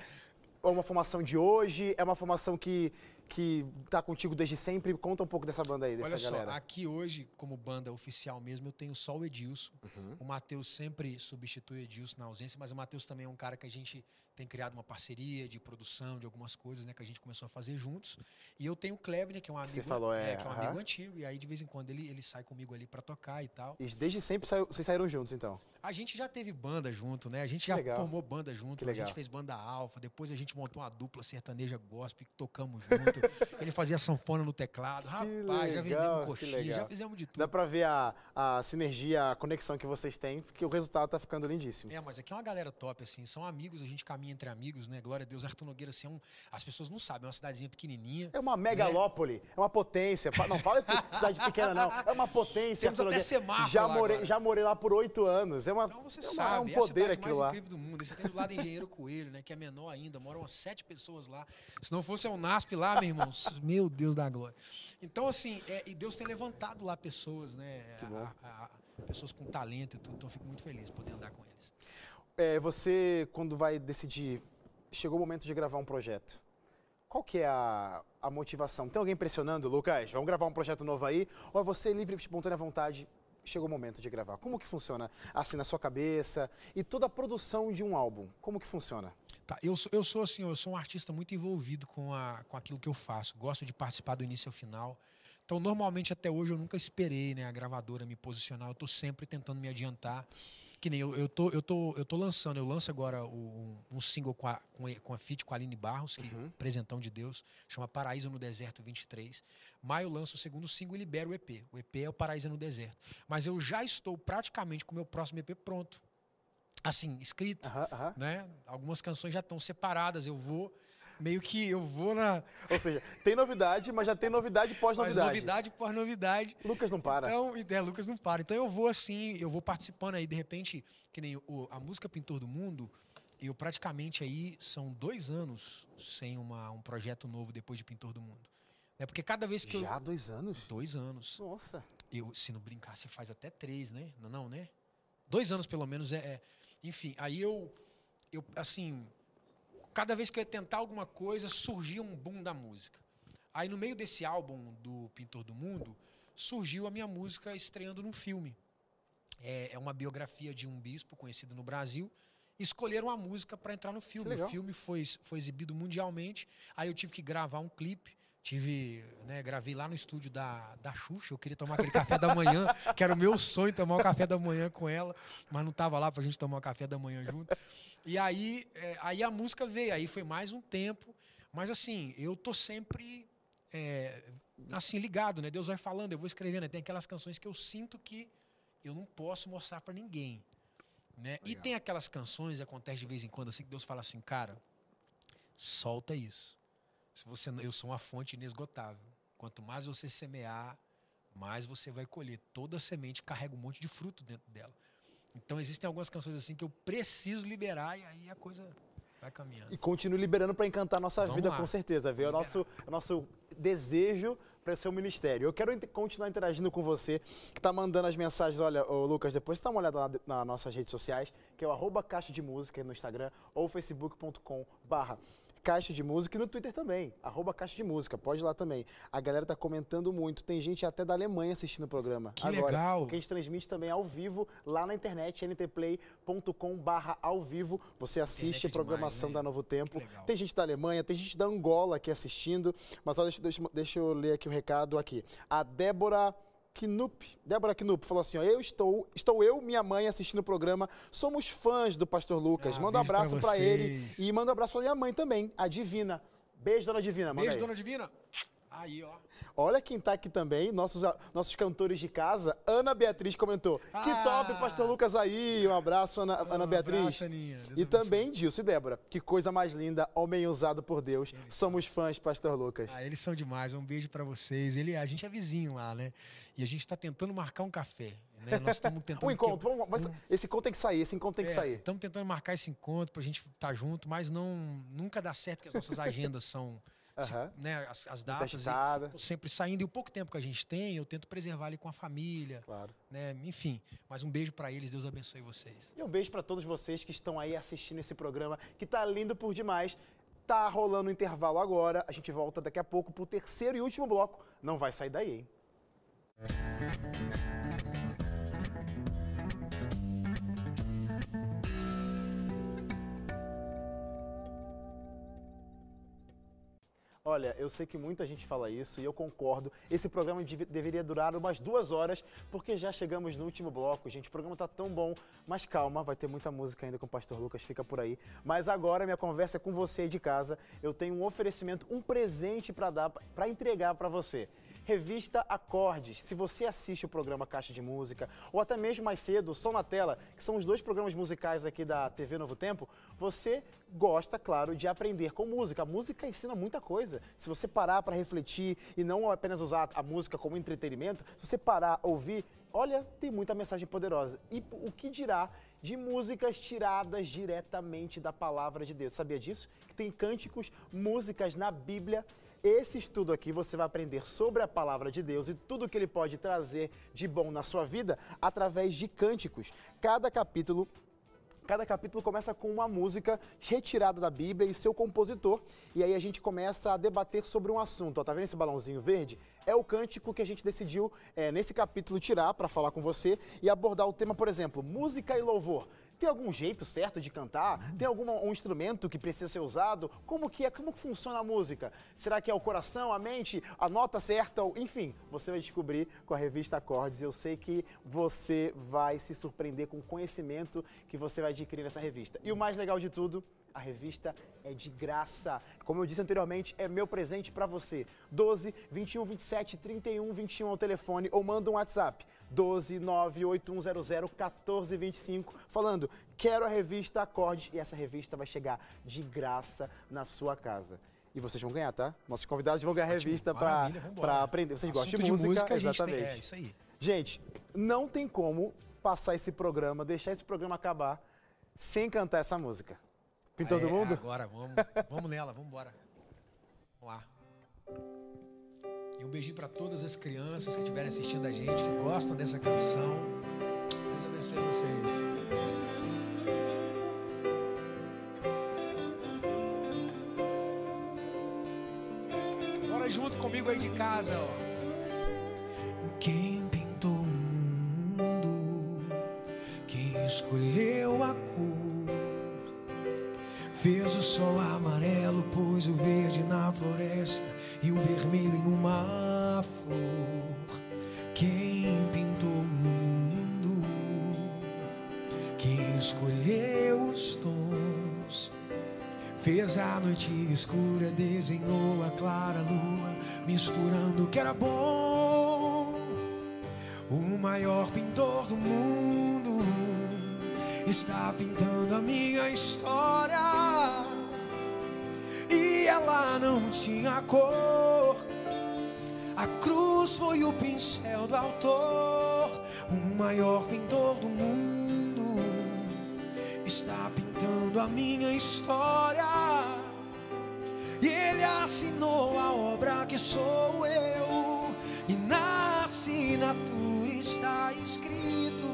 S2: É uma formação de hoje? É uma formação que, que tá contigo desde sempre? Conta um pouco dessa banda aí, dessa
S1: Olha só,
S2: galera.
S1: aqui hoje, como banda oficial mesmo, eu tenho só o Edilson.
S2: Uhum.
S1: O Matheus sempre substitui o Edilson na ausência, mas o Matheus também é um cara que a gente tem criado uma parceria de produção, de algumas coisas, né, que a gente começou a fazer juntos. E eu tenho o Klebner, que é um amigo,
S2: você falou, é,
S1: que é um
S2: aham.
S1: amigo antigo, e aí de vez em quando ele, ele sai comigo ali pra tocar e tal.
S2: E desde sempre saiu- vocês saíram juntos, então?
S1: A gente já teve banda junto, né? A gente já formou banda junto, a gente fez banda alfa, depois a gente montou uma dupla sertaneja gospel, que tocamos junto. Ele fazia sanfona no teclado. Rapaz, já
S2: legal,
S1: vendemos
S2: que
S1: coxinha, já fizemos de tudo.
S2: Dá pra ver a, a sinergia, a conexão que vocês têm, porque o resultado tá ficando lindíssimo.
S1: É, mas aqui é uma galera top, assim, são amigos, a gente caminha entre amigos, né? Glória a Deus, Arthur Nogueira, assim, é um, as pessoas não sabem, é uma cidadezinha pequenininha.
S2: É uma megalópole, é uma potência. Não fala cidade pequena, não. É uma potência.
S1: Temos até semáforo
S2: já morei,
S1: agora.
S2: já morei lá por oito anos. É, uma,
S1: Então você
S2: é, uma- é
S1: sabe,
S2: um
S1: é a
S2: poder
S1: cidade
S2: aquilo
S1: mais
S2: lá.
S1: incrível do mundo. E você tem do lado Engenheiro Coelho, né? Que é menor ainda, moram umas sete pessoas lá. Se não fosse o NASP lá, meu Deus da glória. Então, assim, é, e Deus tem levantado lá pessoas, né? A- a- pessoas com talento e tudo. Então, eu fico muito feliz de poder andar com eles.
S2: É, você, quando vai decidir, chegou o momento de gravar um projeto. Qual que é a, a motivação? Tem alguém pressionando, Lucas? Vamos gravar um projeto novo aí? Ou é você livre, espontânea vontade? Chegou o momento de gravar. Como que funciona? Assim, na sua cabeça? E toda a produção de um álbum, como que funciona?
S1: Tá, eu, sou, eu sou assim, eu sou um artista muito envolvido com, a, com aquilo que eu faço. Gosto de participar do início ao final. Então, normalmente, até hoje, eu nunca esperei né, a gravadora me posicionar. Eu estou sempre tentando me adiantar. Que nem eu, eu, tô, eu, tô, eu tô lançando, eu lanço agora um, um single com a, com, a- com a feat com a Aline Barros, que presentão de Deus, chama Paraíso no Deserto 23. Maio lanço o segundo single e libero o EP. O EP é o Paraíso no Deserto. Mas eu já estou praticamente com o meu próximo EP pronto. Assim, escrito
S2: Aham, aham.
S1: né? Algumas canções já estão separadas. Eu vou meio que eu vou na
S2: Ou seja, tem novidade, mas já tem novidade pós-novidade.
S1: novidade por novidade.
S2: Lucas não para.
S1: Então, é, Lucas não para. Então eu vou assim, eu vou participando aí de repente, que nem o- a música Pintor do Mundo. Eu praticamente aí são dois anos sem uma, um projeto novo depois de Pintor do Mundo. É porque cada vez que
S2: Já há dois anos?
S1: eu dois anos.
S2: Nossa.
S1: Eu, se não brincar, se faz até três, né? Não, não, né? Dois anos, pelo menos, é. é- Enfim, aí eu, eu, assim, cada vez que eu ia tentar alguma coisa, surgia um boom da música. Aí, no meio desse álbum do Pintor do Mundo, surgiu a minha música estreando num filme. É, é uma biografia de um bispo conhecido no Brasil. Escolheram a música para entrar no filme. O filme foi, foi exibido mundialmente. Aí eu tive que gravar um clipe. Tive, né, gravei lá no estúdio da, da Xuxa. Eu queria tomar aquele café da manhã, que era o meu sonho tomar o café da manhã com ela, mas não tava lá pra gente tomar o café da manhã junto. E aí, é, aí a música veio, aí foi mais um tempo. Mas assim, eu tô sempre é, assim, ligado, né? Deus vai falando, eu vou escrevendo. Tem aquelas canções que eu sinto que eu não posso mostrar para ninguém. Né? E tem aquelas canções, acontece de vez em quando, assim, que Deus fala assim, cara, solta isso. Se você, eu sou uma fonte inesgotável. Quanto mais você semear, mais você vai colher. Toda semente carrega um monte de fruto dentro dela. Então existem algumas canções assim que eu preciso liberar e aí a coisa vai caminhando.
S2: E continue liberando para encantar a nossa
S1: Vamos
S2: vida,
S1: lá.
S2: com certeza. Ver o nosso, o nosso desejo para ser o ministério. Eu quero continuar interagindo com você, que está mandando as mensagens. Olha, ô, Lucas, depois dá uma olhada nas nossas redes sociais, que é o arroba caixa de música no Instagram ou facebook.com barra Caixa de Música e no Twitter também, arroba Caixa de Música, pode ir lá também. A galera tá comentando muito, tem gente até da Alemanha assistindo o programa.
S1: Que
S2: agora,
S1: legal.
S2: Porque a gente transmite também ao vivo lá na internet, ntplay.com barra ao vivo. Você assiste a programação
S1: demais, né?
S2: da Novo Tempo.
S1: Que.
S2: Tem gente da Alemanha, tem gente da Angola aqui assistindo. Mas olha, deixa, deixa, deixa eu ler aqui o recado aqui. A Débora Knup, Débora Knup falou assim, ó, eu estou, estou eu, minha mãe assistindo o programa, somos fãs do Pastor Lucas.
S1: Ah,
S2: manda um abraço pra ele e manda um abraço pra minha mãe também, a Divina. Beijo, dona Divina. manda
S1: Beijo,
S2: aí.
S1: dona Divina. Aí, ó.
S2: Olha quem tá aqui também, nossos, a- nossos cantores de casa. Ana Beatriz comentou. Que
S1: Ah!
S2: top, Pastor Lucas aí. Um abraço, Ana, Ana
S1: Um
S2: Beatriz.
S1: abraço, Aninha. Deus
S2: e também Dilson e Débora. Que coisa mais linda, homem usado por Deus. Somos fãs, Pastor Lucas.
S1: Ah, eles são demais. Um beijo pra vocês. Ele, a gente é vizinho lá, né? E a gente tá tentando marcar um café. Né? Nós estamos tentando.
S2: Um encontro,
S1: que-
S2: vamos, mas esse encontro tem que sair, esse encontro tem que sair.
S1: Estamos tentando marcar esse encontro pra gente estar junto, mas não nunca dá certo porque as nossas agendas são se-
S2: Aham.
S1: né, as, as datas. e sempre saindo e o pouco tempo que a gente tem, eu tento preservar ali com a família,
S2: Claro.
S1: né? Enfim, mas um beijo pra eles, Deus abençoe vocês.
S2: E um beijo para todos vocês que estão aí assistindo esse programa, que tá lindo por demais. Tá rolando o intervalo agora. A gente volta daqui a pouco pro terceiro e último bloco. Não vai sair daí, hein? Olha, eu sei que muita gente fala isso e eu concordo. Esse programa dev- deveria durar umas duas horas, porque já chegamos no último bloco, gente. O programa tá tão bom, mas calma, vai ter muita música ainda com o Pastor Lucas, fica por aí. Mas agora minha conversa é com você aí de casa. Eu tenho um oferecimento, um presente para dar, para entregar para você. Revista Acordes. Se você assiste o programa Caixa de Música, ou até mesmo mais cedo, Som na Tela, que são os dois programas musicais aqui da TV Novo Tempo, você gosta, claro, de aprender com música. A música ensina muita coisa. Se você parar para refletir e não apenas usar a música como entretenimento, se você parar, ouvir, olha, tem muita mensagem poderosa. E o que dirá de músicas tiradas diretamente da palavra de Deus? Sabia disso? Que tem cânticos, músicas na Bíblia esse estudo aqui você vai aprender sobre a palavra de Deus e tudo que ele pode trazer de bom na sua vida através de cânticos. Cada capítulo Cada capítulo começa com uma música retirada da Bíblia e seu compositor. E aí a gente começa a debater sobre um assunto. Ó, tá vendo esse balãozinho verde? É o cântico que a gente decidiu é, nesse capítulo tirar para falar com você e abordar o tema, por exemplo, música e louvor. Tem algum jeito certo de cantar? Tem algum um instrumento que precisa ser usado? Como que é? Como que funciona a música? Será que é o coração, a mente, a nota certa? Enfim, você vai descobrir com a revista Acordes. Eu sei que você vai se surpreender com o conhecimento que você vai adquirir nessa revista. E o mais legal de tudo, a revista é de graça. Como eu disse anteriormente, é meu presente para você. 12 21 27 31 21 ao telefone ou manda um WhatsApp. 12 98100 1425 falando: "Quero a revista Acordes" e essa revista vai chegar de graça na sua casa. E vocês vão ganhar, tá? Nossos convidados vão ganhar a revista para aprender. Vocês gostam
S1: Assunto
S2: de música,
S1: a gente tem-
S2: exatamente.
S1: é isso aí.
S2: Gente, não tem como passar esse programa, deixar esse programa acabar sem cantar essa música. Pintou todo
S1: É,
S2: mundo?
S1: Agora, vamos, vamos nela, vamos embora. Vamos lá. Um beijinho para todas as crianças que estiverem assistindo a gente, que gostam dessa canção. Deus abençoe vocês. Junto comigo aí de casa, ó. Quem pintou o mundo, quem escolheu a cor, fez o sol amarelo, pôs o verde na floresta e o vermelho em uma flor. Quem pintou o mundo, quem escolheu os tons, Fez a noite escura, desenhou a clara lua, misturando o que era bom. O maior pintor do mundo está pintando a minha história. E ela não tinha cor. A cruz foi o pincel do autor, o maior pintor do mundo está pintando a minha história. E ele assinou a obra que sou eu, e na assinatura está escrito: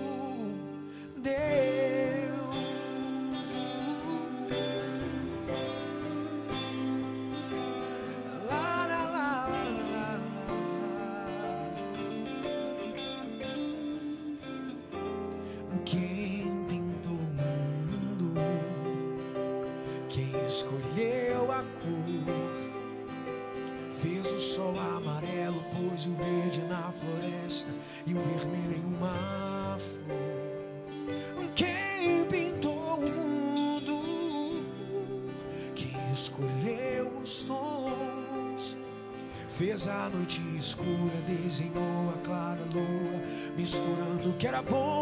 S1: Deus. Misturando o que era bom.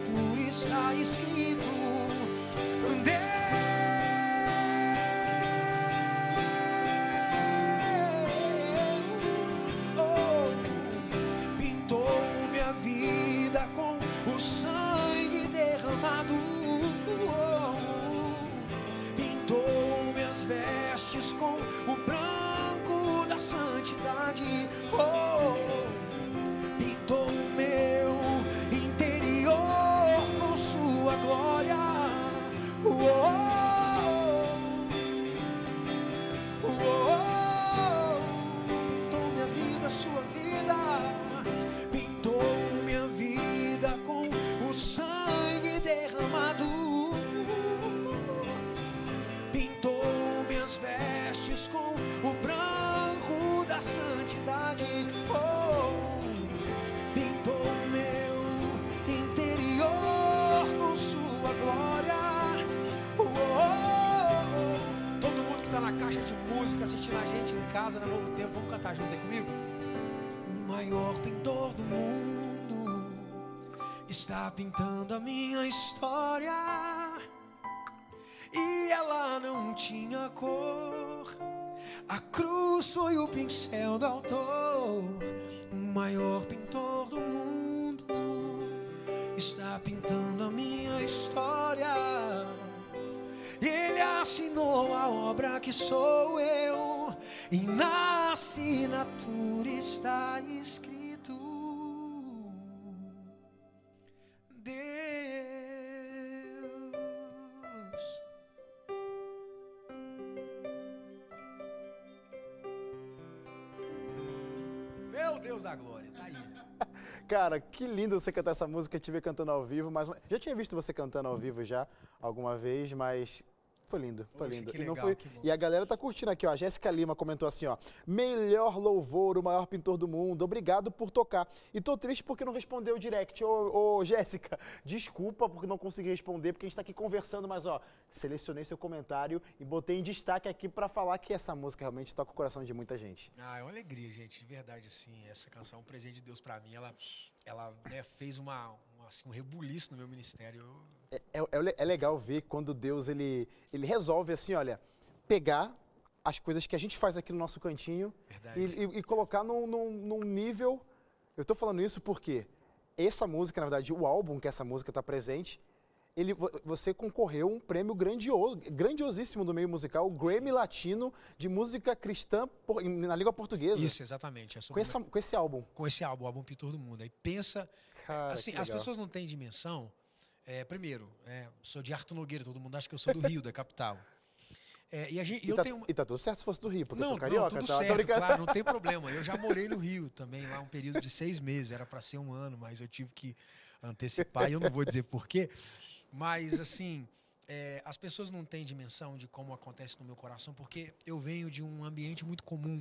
S1: Assinatura está escrito: está pintando a minha história. E ela não tinha cor. A cruz foi o pincel do autor. O maior pintor do mundo está pintando a minha história. Ele assinou a obra que sou eu. E na assinatura está escrito:
S2: Cara, que lindo você cantar essa música, te ver cantando ao vivo, mas já tinha visto você cantando ao vivo já alguma vez, mas foi lindo, foi
S1: Poxa,
S2: lindo.
S1: que
S2: e,
S1: legal,
S2: foi... e a galera tá curtindo aqui, ó. A Jéssica Lima comentou assim, ó: "Melhor louvor, o maior pintor do mundo. Obrigado por tocar. E tô triste porque não respondeu o direct. Ô, ô Jéssica, desculpa porque não consegui responder, porque a gente tá aqui conversando, mas ó, selecionei seu comentário e botei em destaque aqui pra falar que essa música realmente toca o coração de muita gente.
S1: Ah, é uma alegria, gente, de verdade, assim, essa canção é um presente de Deus pra mim, ela, ela né, fez uma, assim, um rebuliço no meu ministério, Eu-
S2: É, é- é legal ver quando Deus ele, ele resolve assim, olha, pegar as coisas que a gente faz aqui no nosso cantinho e, e- e colocar num, num- num nível. Eu tô falando isso porque essa música, na verdade, o álbum que essa música está presente, ele, vo- você concorreu a um prêmio grandioso, grandiosíssimo do meio musical, o Grammy Latino de música cristã por- na língua portuguesa.
S1: Isso, exatamente. É
S2: Com, essa- com esse álbum.
S1: com esse álbum, o álbum Pintor do Mundo. Aí pensa.
S2: Cara,
S1: assim, as pessoas não têm dimensão. É, primeiro, é, sou de Arthur Nogueira, todo mundo acha que eu sou do Rio, da capital. É, e, gente,
S2: e,
S1: eu
S2: tá,
S1: tenho uma...
S2: e tá tudo certo se fosse do Rio, porque
S1: não,
S2: eu sou carioca.
S1: Não, tudo
S2: tá,
S1: certo, claro, não tem problema. Eu já morei no Rio também, lá um período de seis meses. Era para ser um ano, mas eu tive que antecipar. e eu não vou dizer porquê. Mas, assim, é, as pessoas não têm dimensão de como acontece no meu coração, porque eu venho de um ambiente muito comum,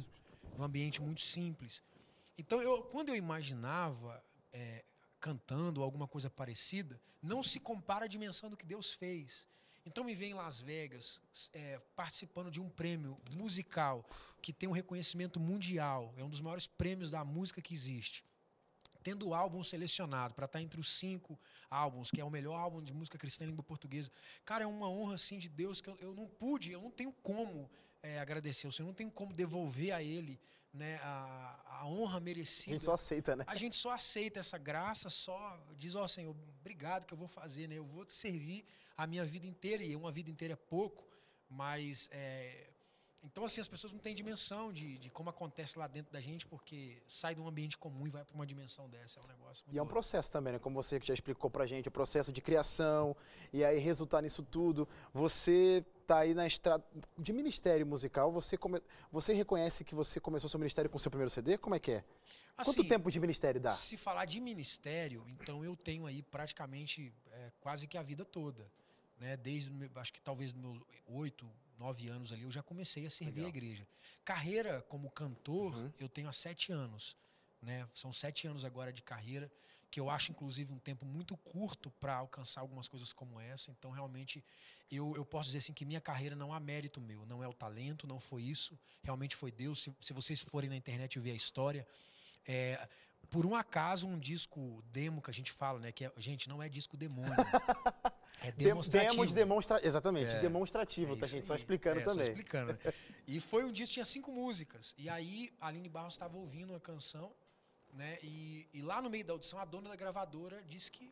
S1: um ambiente muito simples. Então, eu, quando eu imaginava é, cantando alguma coisa parecida, não se compara a dimensão do que Deus fez. Então me vem em Las Vegas é, participando de um prêmio musical que tem um reconhecimento mundial, é um dos maiores prêmios da música que existe. Tendo o álbum selecionado para estar tá entre os cinco álbuns, que é o melhor álbum de música cristã em língua portuguesa. Cara, é uma honra assim de Deus que eu, eu não pude, eu não tenho como é, agradecer o Senhor, não tenho como devolver a Ele né, a, a, honra merecida.
S2: A gente só aceita, né?
S1: A gente só aceita essa graça, só diz, ó oh, Senhor, obrigado que eu vou fazer, né? Eu vou te servir a minha vida inteira, e uma vida inteira é pouco, mas é, então, assim, as pessoas não têm dimensão de, de como acontece lá dentro da gente, porque sai de um ambiente comum e vai para uma dimensão dessa. É um negócio
S2: E é um processo também, né? Como você já explicou pra gente, o processo de criação, e aí resultar nisso tudo. Você tá aí na estrada de ministério musical, você, come... você reconhece que você começou seu ministério com o seu primeiro CD? Como é que é? Assim, Quanto tempo de ministério dá?
S1: Se falar de ministério, então eu tenho aí praticamente é, quase que a vida toda né? Desde, acho que talvez meus oito, nove anos ali, eu já comecei a servir Legal. a igreja. Carreira como cantor, uhum. eu tenho há sete anos. Né? São sete anos agora de carreira, que eu acho, inclusive, um tempo muito curto para alcançar algumas coisas como essa. Então, realmente, eu, eu posso dizer assim que minha carreira não há mérito meu. Não é o talento, não foi isso. Realmente foi Deus. Se, se vocês forem na internet e ver a história, é, por um acaso, um disco demo que a gente fala, né? Que é, gente, não é disco demônio. É demonstrativo.
S2: Demo de demonstra... Exatamente, é, demonstrativo, é tá, gente? Só explicando é, também. Só
S1: explicando. Né? e foi um disco, tinha cinco músicas. E aí a Aline Barros estava ouvindo uma canção, né? E, e, lá no meio da audição, a dona da gravadora disse que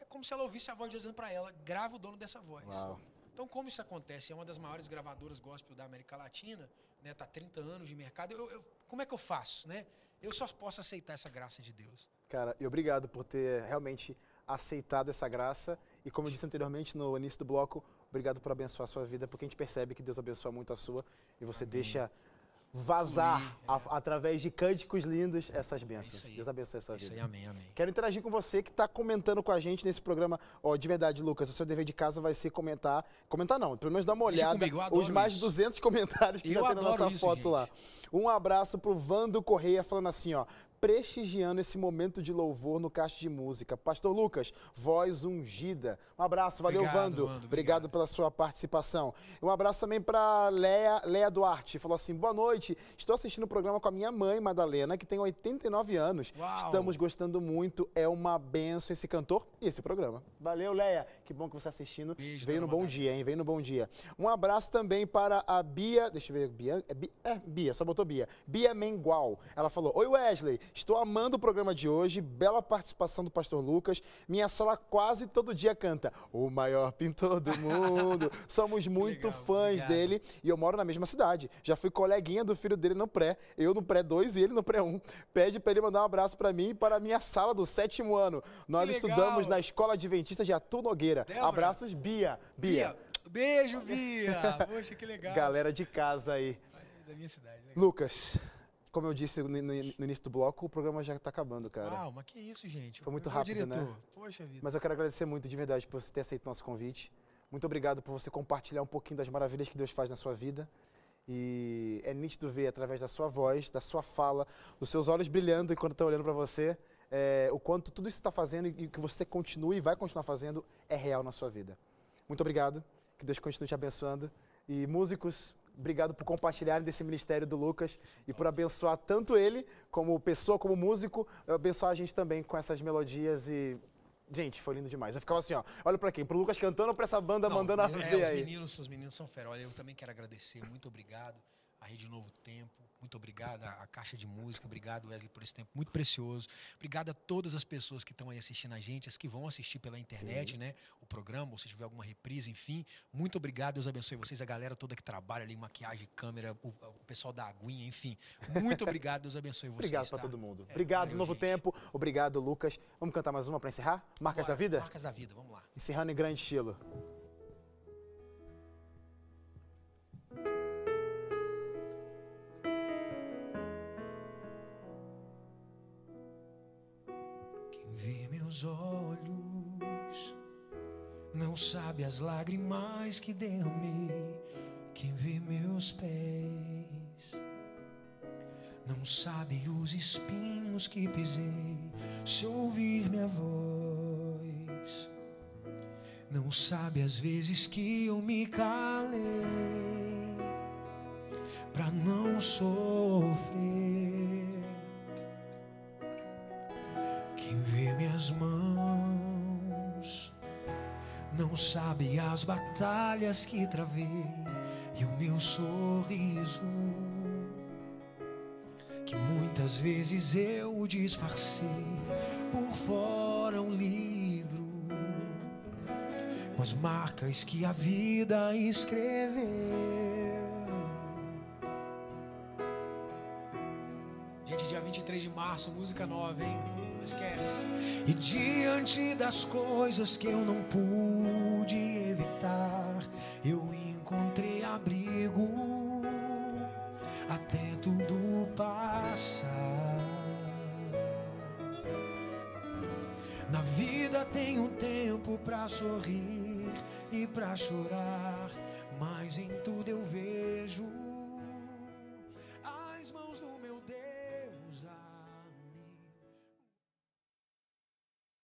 S1: é como se ela ouvisse a voz de Deus dizendo para ela: grava o dono dessa voz. Uau. Então, como isso acontece? É uma das maiores gravadoras gospel da América Latina, né? Tá 30 anos de mercado. Eu, eu, como é que eu faço, né? Eu só posso aceitar essa graça de Deus.
S2: Cara, e obrigado por ter realmente aceitado essa graça. E como eu disse anteriormente no início do bloco, obrigado por abençoar a sua vida, porque a gente percebe que Deus abençoa muito a sua e você Amém. deixa vazar é. a, através de cânticos lindos essas bênçãos. É Deus abençoe a sua vida.
S1: Aí, amém, amém.
S2: Quero interagir com você que está comentando com a gente nesse programa. Ó, oh, de verdade, Lucas, o seu dever de casa vai ser comentar. Comentar não, pelo menos dar uma olhada. Comigo, os mais de 200 comentários que eu tem na nossa isso, foto gente. lá. Um abraço pro Vando Correia falando assim, ó prestigiando esse momento de louvor no Caixa de Música. Pastor Lucas, voz ungida. Um abraço, valeu, obrigado, Vando. Obrigado. obrigado. pela sua participação. Um abraço também para Leia, Leia Duarte. Falou assim: boa noite, estou assistindo o programa com a minha mãe, Madalena, que tem 89 anos. Uau. Estamos gostando muito, é uma benção esse cantor e esse programa. Valeu, Leia. Que bom que você está assistindo. Beijo, Veio no bom dia, hein? Veio no bom dia. Um abraço também para a Bia. Deixa eu ver, Bia. É, Bia, é, Bia só botou Bia. Bia Mengual. Ela falou: Oi, Wesley. Estou amando o programa de hoje, bela participação do pastor Lucas. Minha sala quase todo dia canta o maior pintor do mundo. Somos muito legal, fãs obrigado. dele e eu moro na mesma cidade. Já fui coleguinha do filho dele no pré, eu no pré 2 e ele no pré 1. Um. Pede para ele mandar um abraço para mim e para a minha sala do sétimo ano. Nós estudamos na Escola Adventista de Atu Nogueira. Débora. Abraços, Bia. Bia. Bia.
S1: Beijo, Bia. Poxa, que legal.
S2: Galera de casa aí.
S1: Da minha cidade. Legal.
S2: Lucas, como eu disse no, no, início do bloco, o programa já está acabando, cara.
S1: Uau, mas que isso, gente.
S2: Foi muito rápido, né? Poxa vida. Mas eu quero agradecer muito, de verdade, por você ter aceito o nosso convite. Muito obrigado por você compartilhar um pouquinho das maravilhas que Deus faz na sua vida. E é nítido ver através da sua voz, da sua fala, dos seus olhos brilhando enquanto está olhando para você, é, o quanto tudo isso está fazendo e que você continue e vai continuar fazendo é real na sua vida. Muito obrigado. Que Deus continue te abençoando. E músicos, Obrigado por compartilharem desse ministério do Lucas e por abençoar tanto ele, como pessoa, como músico, abençoar a gente também com essas melodias e Gente, foi lindo demais. Eu ficava assim, ó. Olha pra quem? Pro Lucas cantando ou pra essa banda Não, mandando a é, ver
S1: os
S2: aí?
S1: Meninos, os meninos são fera. Olha, eu também quero agradecer. Muito obrigado. A Rede Novo Tempo muito obrigado à Caixa de Música, obrigado Wesley por esse tempo muito precioso. Obrigado a todas as pessoas que estão aí assistindo a gente, as que vão assistir pela internet, Sim. né? O programa, ou se tiver alguma reprise, enfim. Muito obrigado, Deus abençoe vocês, a galera toda que trabalha ali, maquiagem, câmera, o, o pessoal da aguinha, enfim. Muito obrigado, Deus abençoe vocês.
S2: Obrigado tá? para todo mundo. É, obrigado, valeu, Novo gente. Tempo. Obrigado, Lucas. Vamos cantar mais uma para encerrar? Marcas Bora, da Vida?
S1: Marcas da Vida, vamos lá.
S2: Encerrando em grande estilo.
S1: Vê meus olhos não sabe as lágrimas que derramei. Quem vê meus pés não sabe os espinhos que pisei. Se ouvir minha voz, não sabe as vezes que eu me calei para não sofrer. As batalhas que travei e o meu sorriso que muitas vezes eu disfarcei por fora um livro com as marcas que a vida escreveu. Gente, dia 23 de março, música nova, hein? Não esquece. E diante das coisas que eu não pude tempo pra sorrir e pra chorar, mas em tudo eu vejo